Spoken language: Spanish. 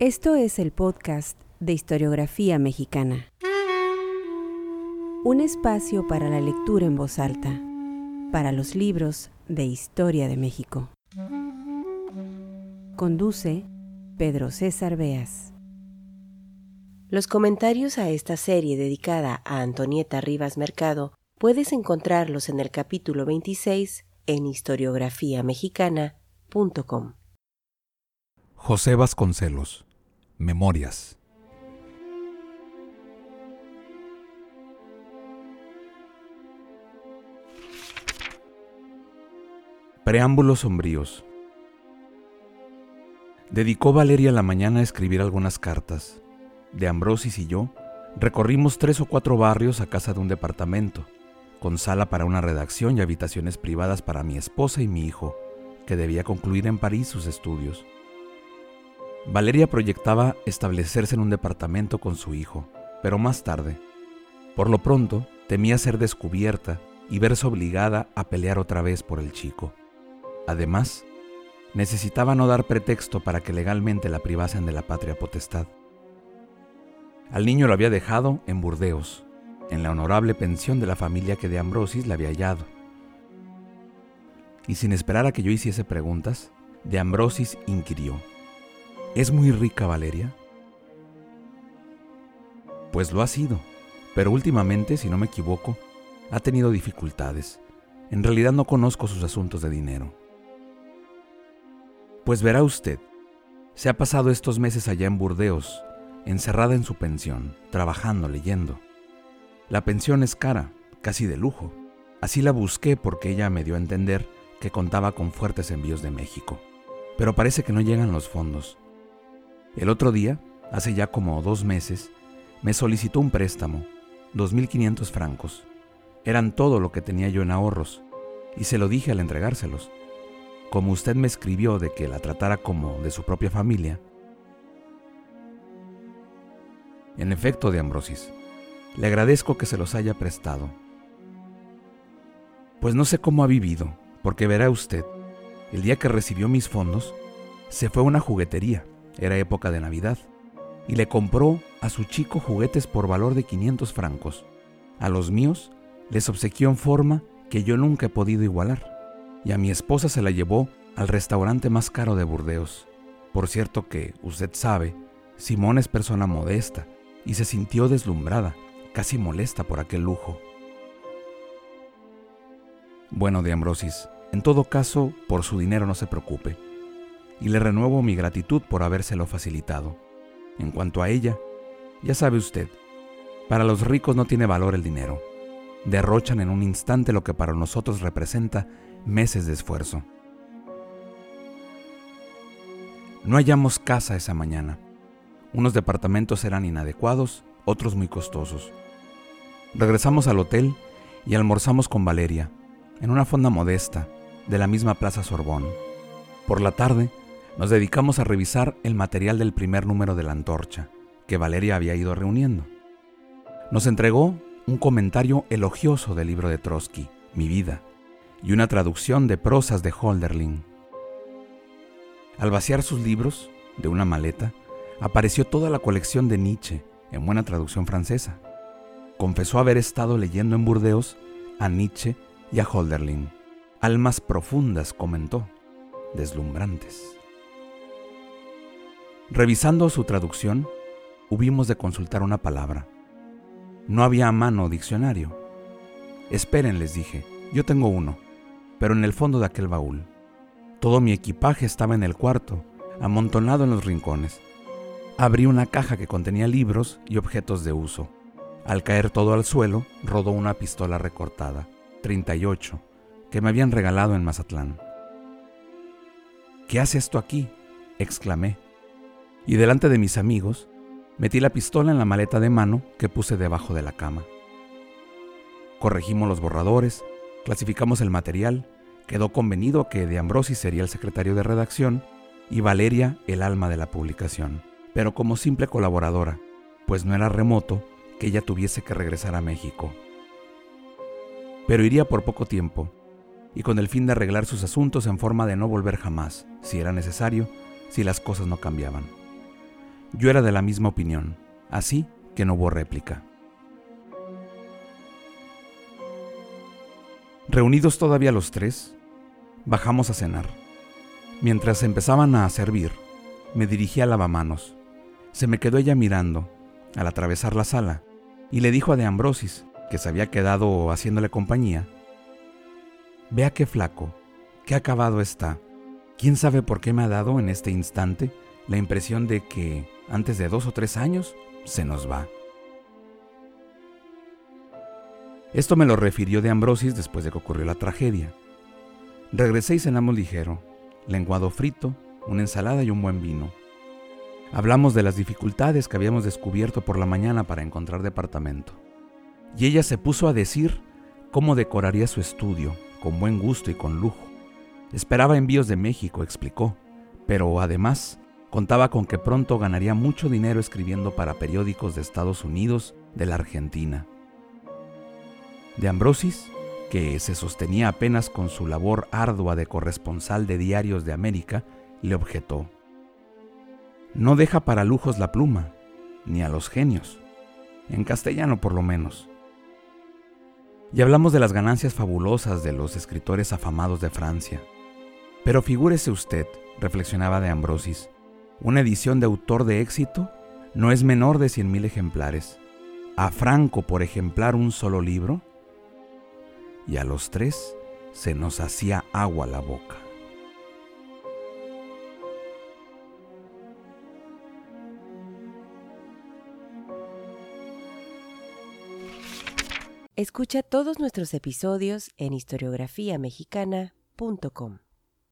Esto es el podcast de historiografía mexicana. Un espacio para la lectura en voz alta, para los libros de historia de México. Conduce Pedro César Beas. Los comentarios a esta serie dedicada a Antonieta Rivas Mercado puedes encontrarlos en el capítulo 26 en historiografiamexicana.com. José Vasconcelos. Memorias. Preámbulos sombríos. Dedicó Valeria la mañana a escribir algunas cartas. De Ambrosis y yo recorrimos tres o cuatro barrios a casa de un departamento, con sala para una redacción y habitaciones privadas para mi esposa y mi hijo, que debía concluir en París sus estudios. Valeria proyectaba establecerse en un departamento con su hijo, pero más tarde. Por lo pronto, temía ser descubierta y verse obligada a pelear otra vez por el chico. Además, necesitaba no dar pretexto para que legalmente la privasen de la patria potestad. Al niño lo había dejado en Burdeos, en la honorable pensión de la familia que de Ambrosis le había hallado. Y sin esperar a que yo hiciese preguntas, de Ambrosis inquirió. ¿Es muy rica Valeria? Pues lo ha sido, pero últimamente, si no me equivoco, ha tenido dificultades. En realidad no conozco sus asuntos de dinero. Pues verá usted, se ha pasado estos meses allá en Burdeos, encerrada en su pensión, trabajando, leyendo. La pensión es cara, casi de lujo. Así la busqué porque ella me dio a entender que contaba con fuertes envíos de México. Pero parece que no llegan los fondos. El otro día, hace ya como dos meses, me solicitó un préstamo, 2.500 francos. Eran todo lo que tenía yo en ahorros, y se lo dije al entregárselos como usted me escribió de que la tratara como de su propia familia, en efecto de Ambrosis, le agradezco que se los haya prestado. Pues no sé cómo ha vivido, porque verá usted, el día que recibió mis fondos, se fue a una juguetería, era época de Navidad, y le compró a su chico juguetes por valor de 500 francos. A los míos les obsequió en forma que yo nunca he podido igualar y a mi esposa se la llevó al restaurante más caro de Burdeos. Por cierto que, usted sabe, Simón es persona modesta y se sintió deslumbrada, casi molesta por aquel lujo. Bueno, de Ambrosis, en todo caso, por su dinero no se preocupe, y le renuevo mi gratitud por habérselo facilitado. En cuanto a ella, ya sabe usted, para los ricos no tiene valor el dinero. Derrochan en un instante lo que para nosotros representa meses de esfuerzo. No hallamos casa esa mañana. Unos departamentos eran inadecuados, otros muy costosos. Regresamos al hotel y almorzamos con Valeria, en una fonda modesta, de la misma Plaza Sorbón. Por la tarde, nos dedicamos a revisar el material del primer número de la antorcha, que Valeria había ido reuniendo. Nos entregó un comentario elogioso del libro de Trotsky, Mi vida, y una traducción de prosas de Holderlin. Al vaciar sus libros de una maleta, apareció toda la colección de Nietzsche, en buena traducción francesa. Confesó haber estado leyendo en Burdeos a Nietzsche y a Holderlin. Almas profundas, comentó, deslumbrantes. Revisando su traducción, hubimos de consultar una palabra. No había a mano diccionario. Esperen, les dije, yo tengo uno pero en el fondo de aquel baúl. Todo mi equipaje estaba en el cuarto, amontonado en los rincones. Abrí una caja que contenía libros y objetos de uso. Al caer todo al suelo, rodó una pistola recortada, 38, que me habían regalado en Mazatlán. ¿Qué hace esto aquí? exclamé. Y delante de mis amigos, metí la pistola en la maleta de mano que puse debajo de la cama. Corregimos los borradores Clasificamos el material, quedó convenido que de Ambrosi sería el secretario de redacción y Valeria el alma de la publicación, pero como simple colaboradora, pues no era remoto que ella tuviese que regresar a México. Pero iría por poco tiempo, y con el fin de arreglar sus asuntos en forma de no volver jamás, si era necesario, si las cosas no cambiaban. Yo era de la misma opinión, así que no hubo réplica. Reunidos todavía los tres, bajamos a cenar. Mientras empezaban a servir, me dirigí al lavamanos. Se me quedó ella mirando, al atravesar la sala, y le dijo a De Ambrosis, que se había quedado haciéndole compañía, Vea qué flaco, qué acabado está. ¿Quién sabe por qué me ha dado en este instante la impresión de que, antes de dos o tres años, se nos va? Esto me lo refirió de Ambrosis después de que ocurrió la tragedia. Regresé y cenamos ligero, lenguado frito, una ensalada y un buen vino. Hablamos de las dificultades que habíamos descubierto por la mañana para encontrar departamento. Y ella se puso a decir cómo decoraría su estudio, con buen gusto y con lujo. Esperaba envíos de México, explicó, pero además contaba con que pronto ganaría mucho dinero escribiendo para periódicos de Estados Unidos, de la Argentina. De Ambrosis, que se sostenía apenas con su labor ardua de corresponsal de diarios de América, le objetó. No deja para lujos la pluma, ni a los genios, en castellano por lo menos. Y hablamos de las ganancias fabulosas de los escritores afamados de Francia. Pero figúrese usted, reflexionaba de Ambrosis, una edición de autor de éxito no es menor de 100.000 ejemplares. A Franco por ejemplar un solo libro, y a los tres se nos hacía agua la boca. Escucha todos nuestros episodios en historiografiamexicana.com.